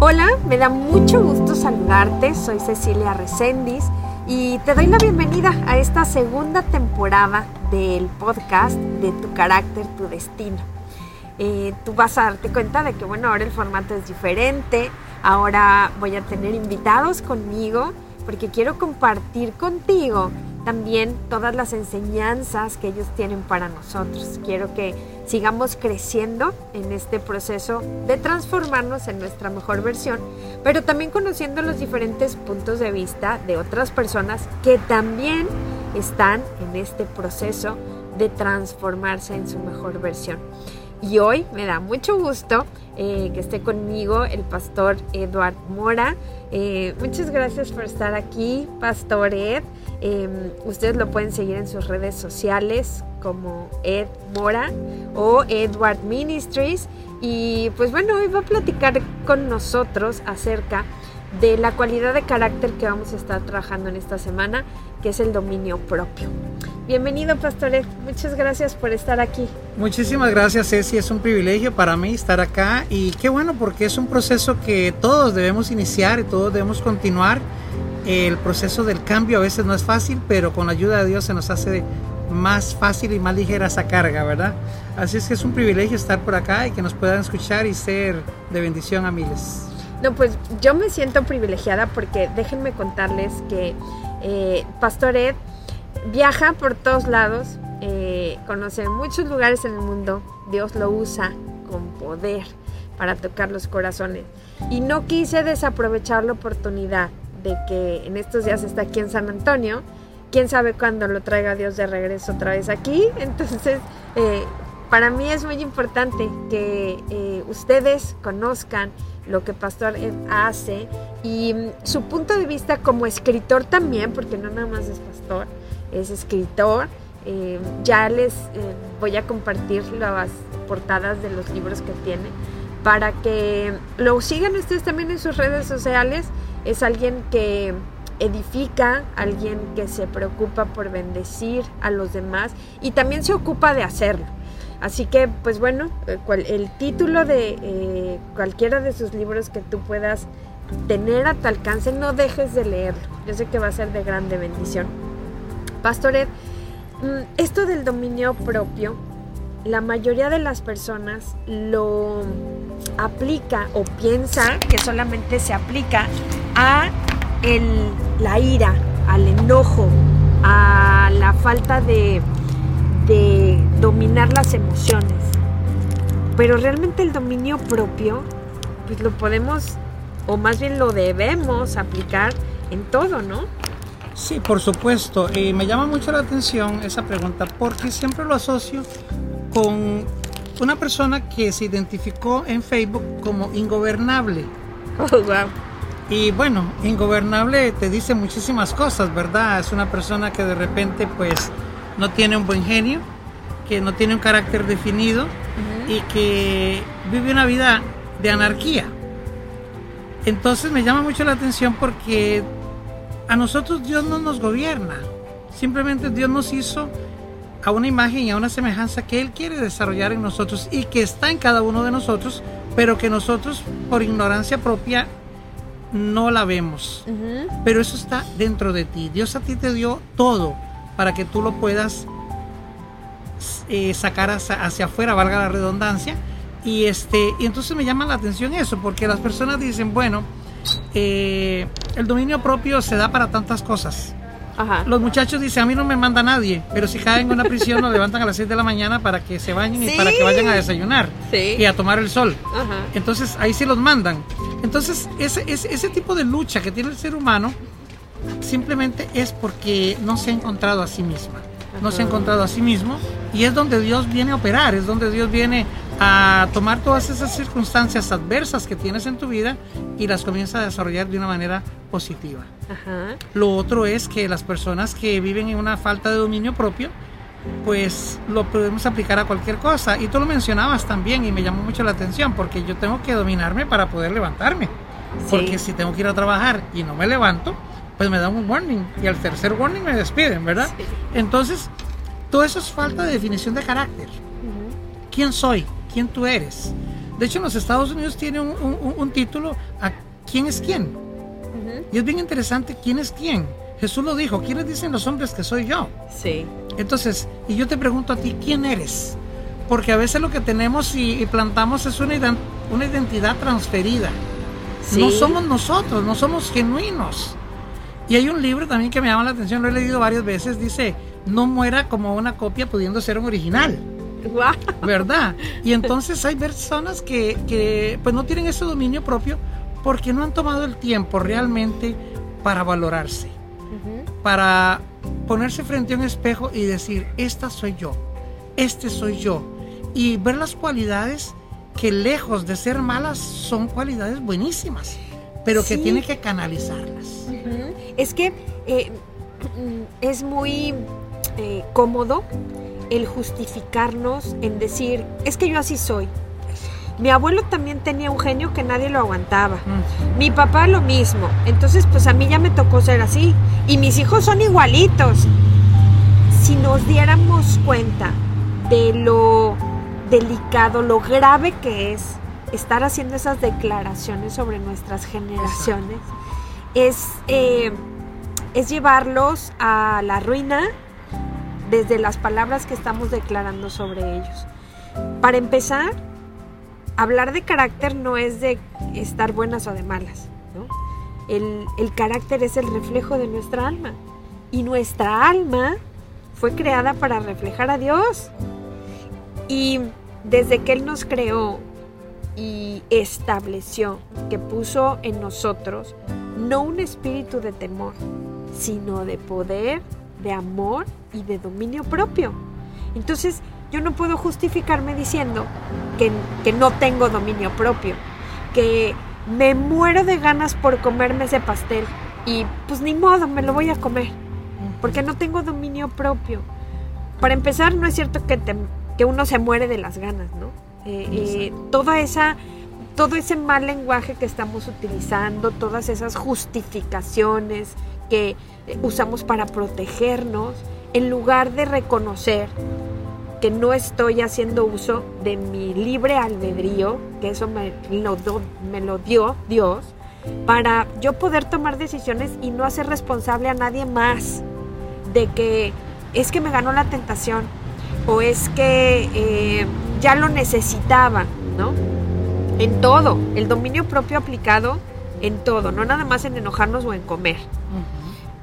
Hola, me da mucho gusto saludarte. Soy Cecilia Recendis y te doy la bienvenida a esta segunda temporada del podcast de Tu carácter, tu destino. Eh, tú vas a darte cuenta de que, bueno, ahora el formato es diferente. Ahora voy a tener invitados conmigo porque quiero compartir contigo también todas las enseñanzas que ellos tienen para nosotros. Quiero que sigamos creciendo en este proceso de transformarnos en nuestra mejor versión, pero también conociendo los diferentes puntos de vista de otras personas que también están en este proceso de transformarse en su mejor versión. Y hoy me da mucho gusto eh, que esté conmigo el pastor Eduard Mora. Eh, muchas gracias por estar aquí, Pastor Ed. Em, ustedes lo pueden seguir en sus redes sociales como Ed Mora o Edward Ministries. Y pues bueno, hoy va a platicar con nosotros acerca de la cualidad de carácter que vamos a estar trabajando en esta semana, que es el dominio propio. Bienvenido, Pastor Ed. Muchas gracias por estar aquí. Muchísimas gracias, Ceci. Es un privilegio para mí estar acá y qué bueno porque es un proceso que todos debemos iniciar y todos debemos continuar el proceso del cambio a veces no es fácil, pero con la ayuda de Dios se nos hace más fácil y más ligera esa carga, ¿verdad? Así es que es un privilegio estar por acá y que nos puedan escuchar y ser de bendición a miles. No, pues yo me siento privilegiada porque déjenme contarles que eh, Pastor Ed viaja por todos lados, eh, conoce muchos lugares en el mundo, Dios lo usa con poder para tocar los corazones. Y no quise desaprovechar la oportunidad de que en estos días está aquí en San Antonio. Quién sabe cuándo lo traiga Dios de regreso otra vez aquí. Entonces, eh, para mí es muy importante que eh, ustedes conozcan lo que Pastor hace y mm, su punto de vista como escritor también, porque no nada más es pastor, es escritor. Eh, ya les voy a compartir las portadas de los libros que tiene para que lo sigan ustedes también en sus redes sociales es alguien que edifica, alguien que se preocupa por bendecir a los demás y también se ocupa de hacerlo. Así que, pues bueno, eh, el título de eh, cualquiera de sus libros que tú puedas tener a tu alcance, no dejes de leerlo. Yo sé que va a ser de grande bendición. Pastoret, mm, esto del dominio propio, la mayoría de las personas lo aplica o piensa que solamente se aplica a el, la ira, al enojo, a la falta de, de dominar las emociones. Pero realmente el dominio propio, pues lo podemos, o más bien lo debemos aplicar en todo, ¿no? Sí, por supuesto. Y me llama mucho la atención esa pregunta porque siempre lo asocio con una persona que se identificó en Facebook como ingobernable. Oh, wow. Y bueno, ingobernable te dice muchísimas cosas, ¿verdad? Es una persona que de repente pues no tiene un buen genio, que no tiene un carácter definido y que vive una vida de anarquía. Entonces me llama mucho la atención porque a nosotros Dios no nos gobierna, simplemente Dios nos hizo a una imagen y a una semejanza que Él quiere desarrollar en nosotros y que está en cada uno de nosotros, pero que nosotros por ignorancia propia no la vemos. Pero eso está dentro de ti. Dios a ti te dio todo para que tú lo puedas eh, sacar hacia, afuera, valga la redundancia. Y, este, y entonces me llama la atención eso, porque las personas dicen, bueno, eh, el dominio propio se da para tantas cosas. Los muchachos dicen, a mí no me manda nadie, pero si caen en una prisión nos levantan a las 6 de la mañana para que se bañen y para que vayan a desayunar y a tomar el sol. Entonces ahí sí los mandan. Entonces ese, ese, ese tipo de lucha que tiene el ser humano simplemente es porque no se ha encontrado a sí misma. No se ha encontrado a sí mismo y es donde Dios viene a operar, es donde Dios viene a tomar todas esas circunstancias adversas que tienes en tu vida y las comienza a desarrollar de una manera positiva. Lo otro es que las personas que viven en una falta de dominio propio, pues lo podemos aplicar a cualquier cosa. Y tú lo mencionabas también y me llamó mucho la atención porque yo tengo que dominarme para poder levantarme. Porque si tengo que ir a trabajar y no me levanto, pues me dan un warning y al tercer warning me despiden, ¿verdad? Entonces, todo eso es falta de definición de carácter. ¿Quién soy? ¿Quién tú eres? De hecho, en los Estados Unidos tiene un, un- un título a quién es quién. Y es bien interesante quién es quién. Jesús lo dijo, ¿quiénes dicen los hombres que soy yo? Sí. Entonces, y yo te pregunto a ti, ¿quién eres? Porque a veces lo que tenemos y, plantamos es una, ident- una identidad transferida. No Sí. somos nosotros, no somos genuinos. Y hay un libro también que me llama la atención, lo he leído varias veces, dice, no muera como una copia pudiendo ser un original, ¿verdad? Y entonces hay personas que, que pues no tienen ese dominio propio porque no han tomado el tiempo realmente para valorarse para ponerse frente a un espejo y decir, esta soy yo, este soy yo, y ver las cualidades que lejos de ser malas son cualidades buenísimas, pero que tiene que canalizarlas. Es que eh, mm, es muy eh, cómodo el justificarnos en decir, es que yo así soy. Mi abuelo también tenía un genio que nadie lo aguantaba. Mm, Mi papá lo mismo. Entonces, pues a mí ya me tocó ser así. Y mis hijos son igualitos. Si nos diéramos cuenta de lo delicado, lo grave que es estar haciendo esas declaraciones sobre nuestras generaciones, es, eh, es llevarlos a la ruina desde las palabras que estamos declarando sobre ellos. Para empezar, hablar de carácter no es de estar buenas o de malas. el carácter es el reflejo de nuestra alma. Y nuestra alma fue creada para reflejar a Dios. Y desde que Él nos creó y estableció que puso en nosotros no un espíritu de temor, sino de poder, de amor y de dominio propio. Entonces, yo no puedo justificarme diciendo que, que no tengo dominio propio, que me muero de ganas por comerme ese pastel y pues ni modo, me lo voy a comer, porque no tengo dominio propio. Para empezar, no es cierto que, te- que uno se muere de las ganas, ¿no? Eh, eh, toda esa, todo ese mal lenguaje que estamos utilizando, todas esas justificaciones que usamos para protegernos, en lugar de reconocer que no estoy haciendo uso de mi libre albedrío, que eso me lo, do- me lo dio Dios, para yo poder tomar decisiones y no hacer responsable a nadie más de que es que me ganó la tentación o es que eh, ya lo necesitaba, ¿no? En todo, el dominio propio aplicado en todo, no nada más en enojarnos o en comer.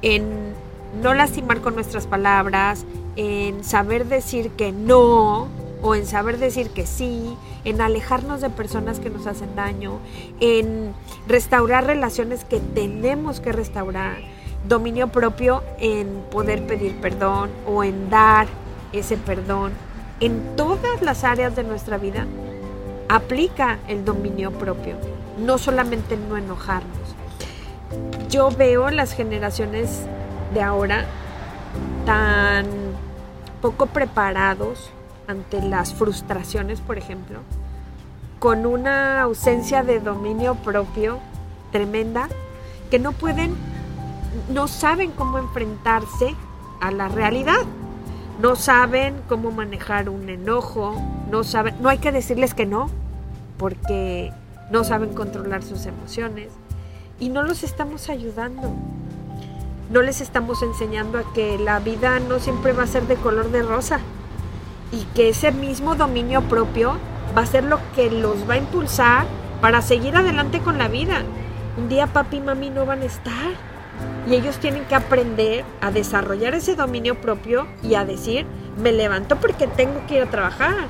En no lastimar con nuestras palabras, en saber decir que no o en saber decir que sí, en alejarnos de personas que nos hacen daño, en restaurar relaciones que tenemos que restaurar, dominio propio en poder pedir perdón o en dar ese perdón. En todas las áreas de nuestra vida aplica el dominio propio, no solamente en no enojarnos. Yo veo las generaciones de ahora tan poco preparados ante las frustraciones, por ejemplo, con una ausencia de dominio propio tremenda, que no pueden, no saben cómo enfrentarse a la realidad, no saben cómo manejar un enojo, no saben, no hay que decirles que no, porque no saben controlar sus emociones y no los estamos ayudando. No les estamos enseñando a que la vida no siempre va a ser de color de rosa y que ese mismo dominio propio va a ser lo que los va a impulsar para seguir adelante con la vida. Un día papi y mami no van a estar y ellos tienen que aprender a desarrollar ese dominio propio y a decir, me levanto porque tengo que ir a trabajar,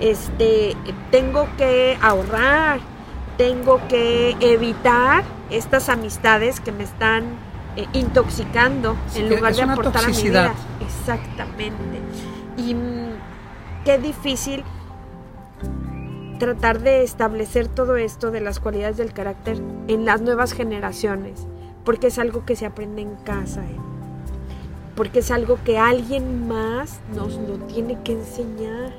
este, tengo que ahorrar, tengo que evitar estas amistades que me están eh, intoxicando Sí, en lugar de aportar a mi vida. Exactamente. Y mm, qué difícil tratar de establecer todo esto de las cualidades del carácter en las nuevas generaciones, porque es algo que se aprende en casa, ¿eh? porque es algo que alguien más nos lo tiene que enseñar.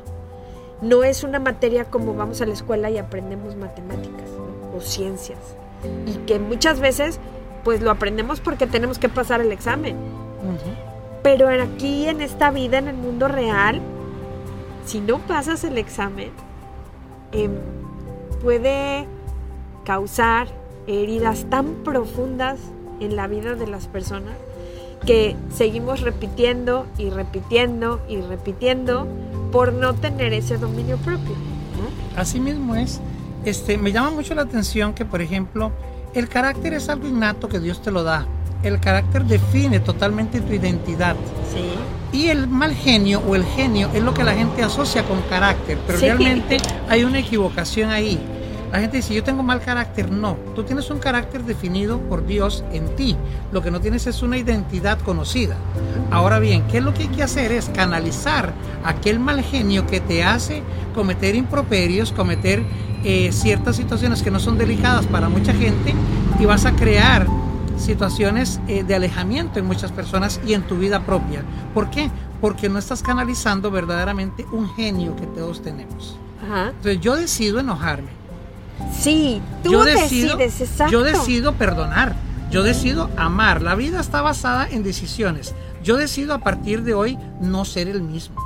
No es una materia como vamos a la escuela y aprendemos matemáticas ¿no? o ciencias, y que muchas veces pues lo aprendemos porque tenemos que pasar el examen. Pero aquí en esta vida, en el mundo real, si no pasas el examen, em, puede causar heridas tan profundas en la vida de las personas que seguimos repitiendo y repitiendo y repitiendo por no tener ese dominio propio. Así mismo es. Este, me llama mucho la atención que, por ejemplo, el carácter es algo innato que Dios te lo da. El carácter define totalmente tu identidad. Sí. Y el mal genio o el genio es lo que la gente asocia con carácter, pero realmente hay una equivocación ahí. La gente dice, yo tengo mal carácter. No, tú tienes un carácter definido por Dios en ti. Lo que no tienes es una identidad conocida. Ahora bien, ¿qué es lo que hay que hacer? Es canalizar aquel mal genio que te hace cometer improperios, cometer eh, ciertas situaciones que no son delicadas para mucha gente y vas a crear situaciones eh, de alejamiento en muchas personas y en tu vida propia. ¿Por qué? Porque no estás canalizando verdaderamente un genio que todos tenemos. Entonces yo decido enojarme. Sí, tú yo decido, decides, exacto. Yo decido perdonar. Yo decido amar. La vida está basada en decisiones. Yo decido a partir de hoy no ser el mismo.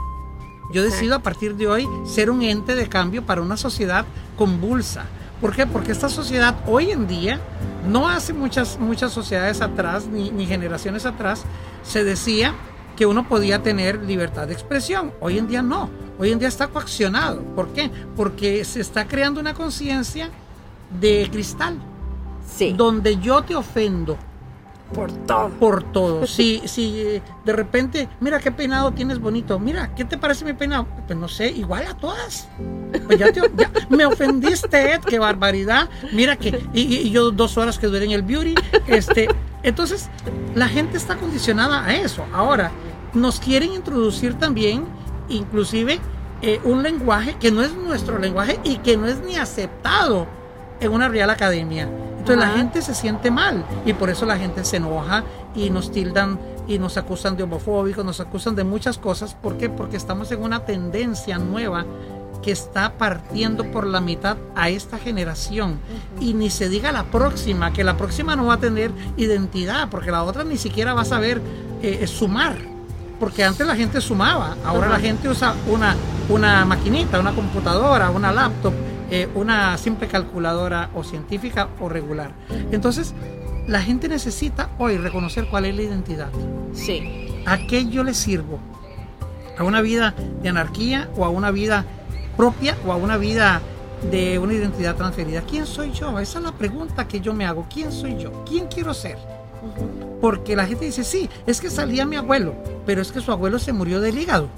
Yo decido a partir de hoy ser un ente de cambio para una sociedad convulsa. ¿Por qué? Porque esta sociedad hoy en día, no hace muchas, muchas sociedades atrás, ni, ni generaciones atrás, se decía que uno podía tener libertad de expresión. Hoy en día no. Hoy en día está coaccionado. ¿Por qué? Porque se está creando una conciencia de cristal. Sí. Donde yo te ofendo, por todo. Por todo. Si, si de repente, mira qué peinado tienes bonito. Mira, ¿qué te parece mi peinado? Pues no sé, igual a todas. Pues ya, te, me ofendiste, Ed, qué barbaridad. Mira que, y, yo dos horas que duré en el beauty. Este, entonces, la gente está condicionada a eso. Ahora, nos quieren introducir también, inclusive, eh, un lenguaje que no es nuestro lenguaje y que no es ni aceptado en una Real Academia. Entonces la gente se siente mal y por eso la gente se enoja y nos tildan y nos acusan de homofóbicos, nos acusan de muchas cosas. ¿Por qué? Porque estamos en una tendencia nueva que está partiendo por la mitad a esta generación. Y ni se diga la próxima, que la próxima no va a tener identidad, porque la otra ni siquiera va a saber eh, sumar. Porque antes la gente sumaba, ahora la gente usa una, una maquinita, una computadora, una laptop eh, una simple calculadora o científica o regular. Entonces, la gente necesita hoy reconocer cuál es la identidad. Sí. ¿A qué yo le sirvo? ¿A una vida de anarquía o a una vida propia o a una vida de una identidad transferida? ¿Quién soy yo? Esa es la pregunta que yo me hago. ¿Quién soy yo? ¿Quién quiero ser? Porque la gente dice, sí, es que salía mi abuelo, pero es que su abuelo se murió del hígado.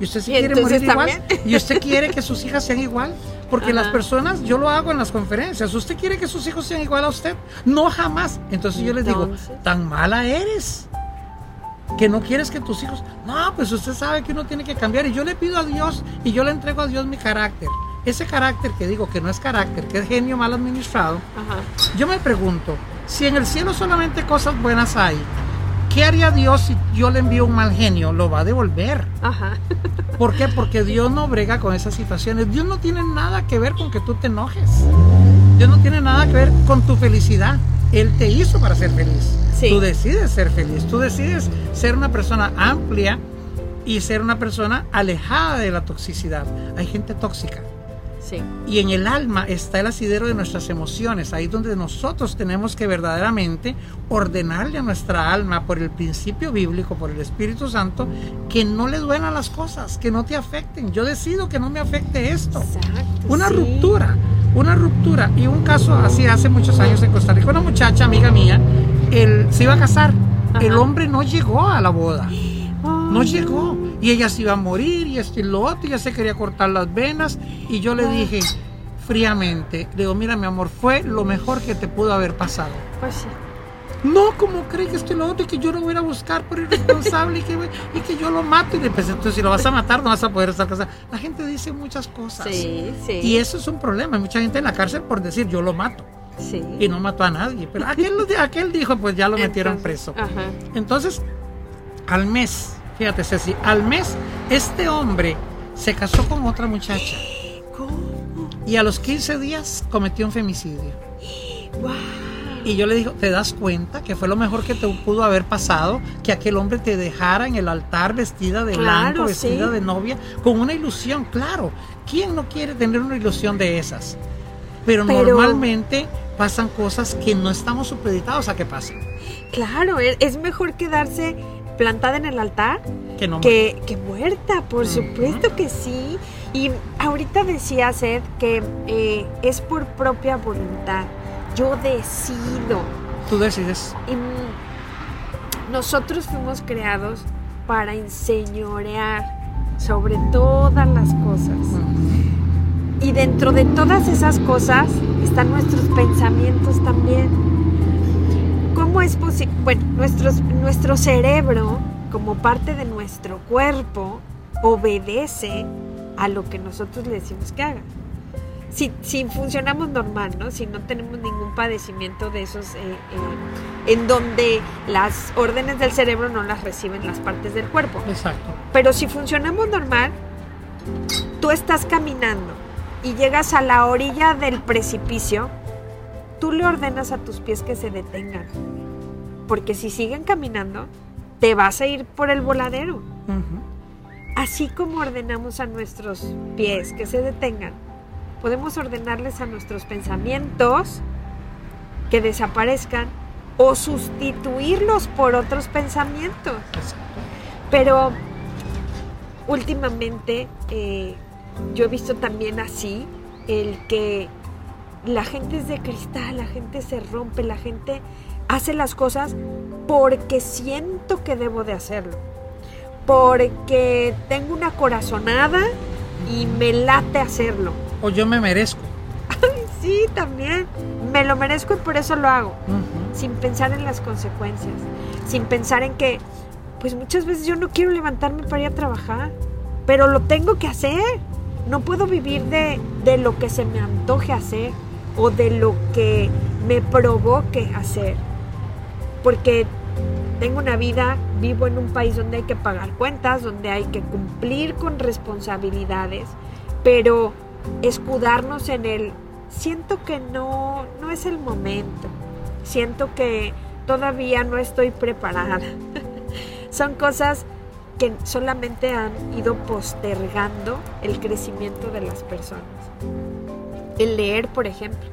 ¿Y usted se quiere morir igual? ¿Y usted quiere que sus hijas sean igual? Porque las personas, yo lo hago en las conferencias, ¿usted quiere que sus hijos sean igual a usted? No jamás. Entonces yo les digo, tan mala eres que no quieres que tus hijos... No, pues usted sabe que uno tiene que cambiar. Y yo le pido a Dios y yo le entrego a Dios mi carácter. Ese carácter que digo que no es carácter, que es genio mal administrado. Yo me pregunto, si en el cielo solamente cosas buenas hay, ¿Qué haría Dios si yo le envío un mal genio? Lo va a devolver. Ajá. ¿Por qué? Porque Dios no brega con esas situaciones. Dios no tiene nada que ver con que tú te enojes. Dios no tiene nada que ver con tu felicidad. Él te hizo para ser feliz. Tú decides ser feliz. Tú decides ser una persona amplia y ser una persona alejada de la toxicidad. Hay gente tóxica. Y en el alma está el asidero de nuestras emociones, ahí donde nosotros tenemos que verdaderamente ordenarle a nuestra alma por el principio bíblico, por el Espíritu Santo, que no le duelan las cosas, que no te afecten. Yo decido que no me afecte esto. una ruptura, una ruptura. Y un caso así hace muchos años en Costa Rica, una muchacha, amiga mía, él se iba a casar. El hombre no llegó a la boda. No llegó y ella se iba a morir y esto y lo otro, y se quería cortar las venas y yo le dije fríamente, digo, mira mi amor, fue lo mejor que te pudo haber pasado. Pues sí. No, como cree que esto y lo otro, y que yo lo voy a buscar por irresponsable y que, y que yo lo mato. Y le pensé, entonces si lo vas a matar no vas a poder estar casado. La gente dice muchas cosas. Sí, sí. Y eso es un problema. Hay mucha gente en la cárcel por decir yo lo mato. Sí. Y no mató a nadie. Pero aquel, aquel dijo, pues ya lo metieron preso. Ajá. Entonces, al mes Fíjate, Ceci, al mes este hombre se casó con otra muchacha. Y a los 15 días cometió un femicidio. Y yo le digo, ¿te das cuenta que fue lo mejor que te pudo haber pasado? Que aquel hombre te dejara en el altar vestida de blanco, vestida de novia, con una ilusión, claro. ¿Quién no quiere tener una ilusión de esas? Pero, normalmente pasan cosas que no estamos supeditados a que pasen. Claro, e, es mejor quedarse plantada en el altar Que no que, que muerta, por supuesto que sí. Y ahorita decía Seth que eh, es por propia voluntad. Yo decido. Tú decides. Y, nosotros fuimos creados para enseñorear sobre todas las cosas. Y dentro de todas esas cosas están nuestros pensamientos también. ¿Cómo es posible? Bueno, nuestros, nuestro cerebro, como parte de nuestro cuerpo, obedece a lo que nosotros le decimos que haga. Si, si funcionamos normal, ¿no? Si no tenemos ningún padecimiento de esos, eh, eh, en donde las órdenes del cerebro no las reciben las partes del cuerpo. Exacto. Pero si funcionamos normal, tú estás caminando y llegas a la orilla del precipicio, tú le ordenas a tus pies que se detengan. Porque si siguen caminando, te vas a ir por el voladero. Así como ordenamos a nuestros pies que se detengan, podemos ordenarles a nuestros pensamientos que desaparezcan o sustituirlos por otros pensamientos. Pero últimamente eh, yo he visto también así el que la gente es de cristal, la gente se rompe, la gente hace las cosas porque siento que debo de hacerlo. Porque tengo una corazonada y me late hacerlo. O yo me merezco. Ay, sí, también. Me lo merezco y por eso lo hago. Sin pensar en las consecuencias. Sin pensar en que, pues muchas veces yo no quiero levantarme para ir a trabajar. Pero lo tengo que hacer. No puedo vivir de, de lo que se me antoje hacer. O de lo que me provoque hacer. Porque tengo una vida, vivo en un país donde hay que pagar cuentas, donde hay que cumplir con responsabilidades, pero escudarnos en el siento que no no es el momento. Siento que todavía no estoy preparada. Son cosas que solamente han ido postergando el crecimiento de las personas. El leer, por ejemplo.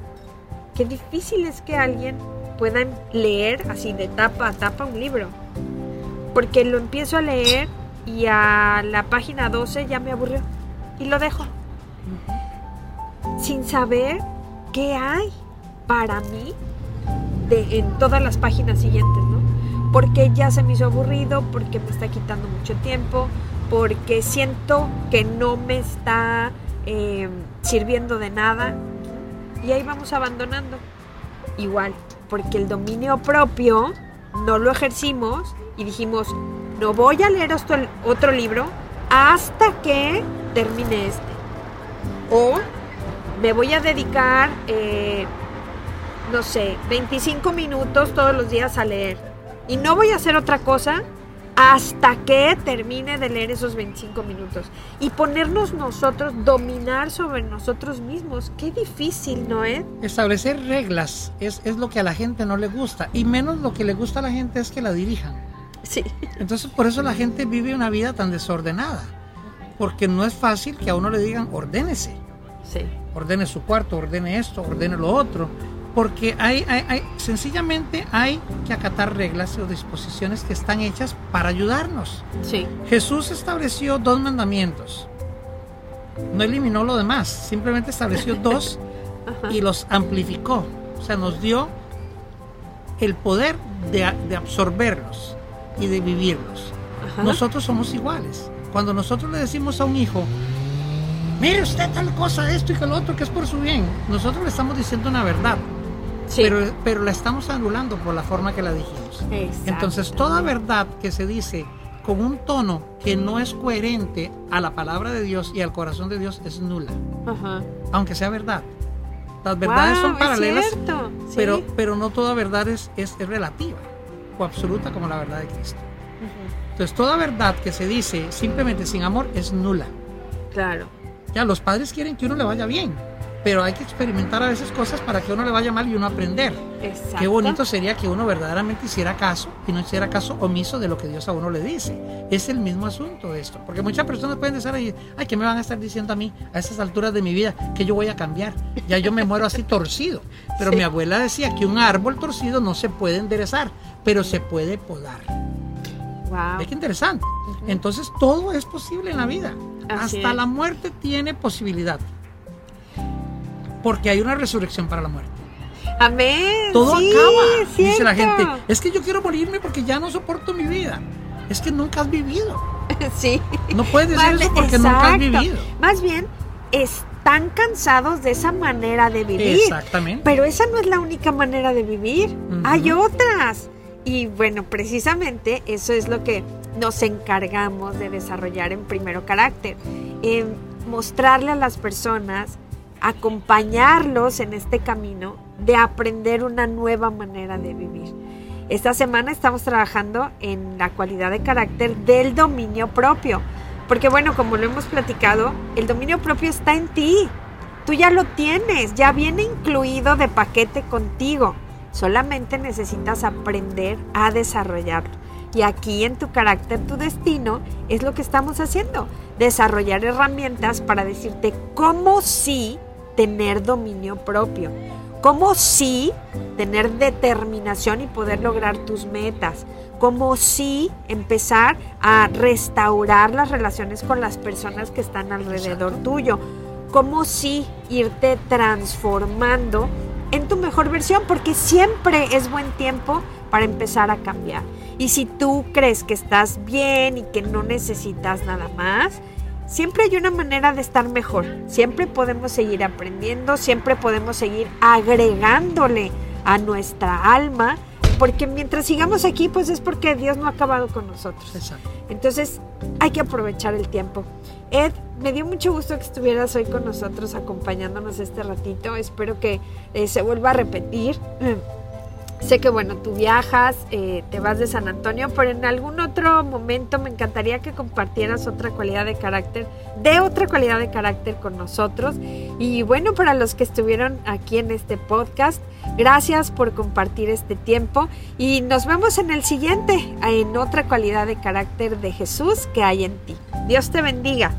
Qué difícil es que alguien pueda leer así de tapa a tapa un libro. Porque lo empiezo a leer y a la página 12 ya me aburrió. Y lo dejo. Sin saber qué hay para mí de, en todas las páginas siguientes, ¿no? Porque ya se me hizo aburrido, porque me está quitando mucho tiempo, porque siento que no me está eh, sirviendo de nada. Y ahí vamos abandonando. Igual, porque el dominio propio no lo ejercimos y dijimos, no voy a leer otro libro hasta que termine este. O me voy a dedicar, eh, no sé, 25 minutos todos los días a leer. Y no voy a hacer otra cosa hasta que termine de leer esos 25 minutos. Y ponernos nosotros, dominar sobre nosotros mismos. Qué difícil, ¿no es? Establecer reglas es, es lo que a la gente no le gusta. Y menos lo que le gusta a la gente es que la dirijan. Sí. Entonces por eso la gente vive una vida tan desordenada. Porque no es fácil que a uno le digan ordénese. Sí. Ordene su cuarto, ordene esto, ordene lo otro. Porque hay, hay- hay- sencillamente hay que acatar reglas o disposiciones que están hechas para ayudarnos. Sí. Jesús estableció dos mandamientos. No eliminó lo demás, simplemente estableció dos y los amplificó. O sea, nos dio el poder de, de absorberlos y de vivirlos. Ajá. Nosotros somos iguales. Cuando nosotros le decimos a un hijo, mire usted tal cosa, esto y que lo otro, que es por su bien, nosotros le estamos diciendo una verdad, Sí. pero, pero la estamos anulando por la forma que la dijimos. Entonces, toda verdad que se dice con un tono que no es coherente a la palabra de Dios y al corazón de Dios es nula, Ajá. aunque sea verdad. Las verdades Guau, son paralelas, sí. pero, pero no toda verdad es, es, es relativa o absoluta como la verdad de Cristo. Entonces, toda verdad que se dice simplemente sin amor es nula. Claro. Ya, los padres quieren que uno le vaya bien, pero hay que experimentar a veces cosas para que uno le vaya mal y uno aprender. Exacto. Qué bonito sería que uno verdaderamente hiciera caso y no hiciera caso omiso de lo que Dios a uno le dice. Es el mismo asunto de esto, porque muchas personas pueden decir, ay, ay, ¿qué me van a estar diciendo a mí a esas alturas de mi vida que yo voy a cambiar? Ya yo me muero así torcido. Pero Sí. mi abuela decía que un árbol torcido no se puede enderezar, pero se puede podar. Wow. ¿Ves qué interesante? Entonces todo es posible en la vida. Así Hasta es. la muerte tiene posibilidad. Porque hay una resurrección para la muerte. Amén. Todo Sí, acaba. Dice la gente, es que yo quiero morirme porque ya no soporto mi vida. Es que nunca has vivido. sí. No puedes decir eso porque nunca has vivido. Más bien, están cansados de esa manera de vivir. Exactamente. Pero esa no es la única manera de vivir. Hay otras. Y bueno, precisamente eso es lo que nos encargamos de desarrollar en Primero Carácter. En mostrarle a las personas, acompañarlos en este camino de aprender una nueva manera de vivir. Esta semana estamos trabajando en la cualidad de carácter del dominio propio. Porque bueno, como lo hemos platicado, el dominio propio está en ti. Tú ya lo tienes, ya viene incluido de paquete contigo. Solamente necesitas aprender a desarrollarlo. Y aquí en tu carácter, tu destino, es lo que estamos haciendo. Desarrollar herramientas para decirte cómo sí tener dominio propio. Cómo sí tener determinación y poder lograr tus metas. Cómo sí empezar a restaurar las relaciones con las personas que están alrededor tuyo. Cómo sí irte transformando en tu mejor versión, porque siempre es buen tiempo para empezar a cambiar. Y si tú crees que estás bien y que no necesitas nada más, siempre hay una manera de estar mejor. Siempre podemos seguir aprendiendo, siempre podemos seguir agregándole a nuestra alma, porque mientras sigamos aquí, pues es porque Dios no ha acabado con nosotros. Exacto. Entonces hay que aprovechar el tiempo. Ed, me dio mucho gusto que estuvieras hoy con nosotros acompañándonos este ratito. Espero que eh, se vuelva a repetir. Sé que bueno, tú viajas, eh, te vas de San Antonio, pero en algún otro momento me encantaría que compartieras otra cualidad de carácter, de otra cualidad de carácter con nosotros. Y bueno, para los que estuvieron aquí en este podcast, gracias por compartir este tiempo y nos vemos en el siguiente, en otra cualidad de carácter de Jesús que hay en ti. Dios te bendiga.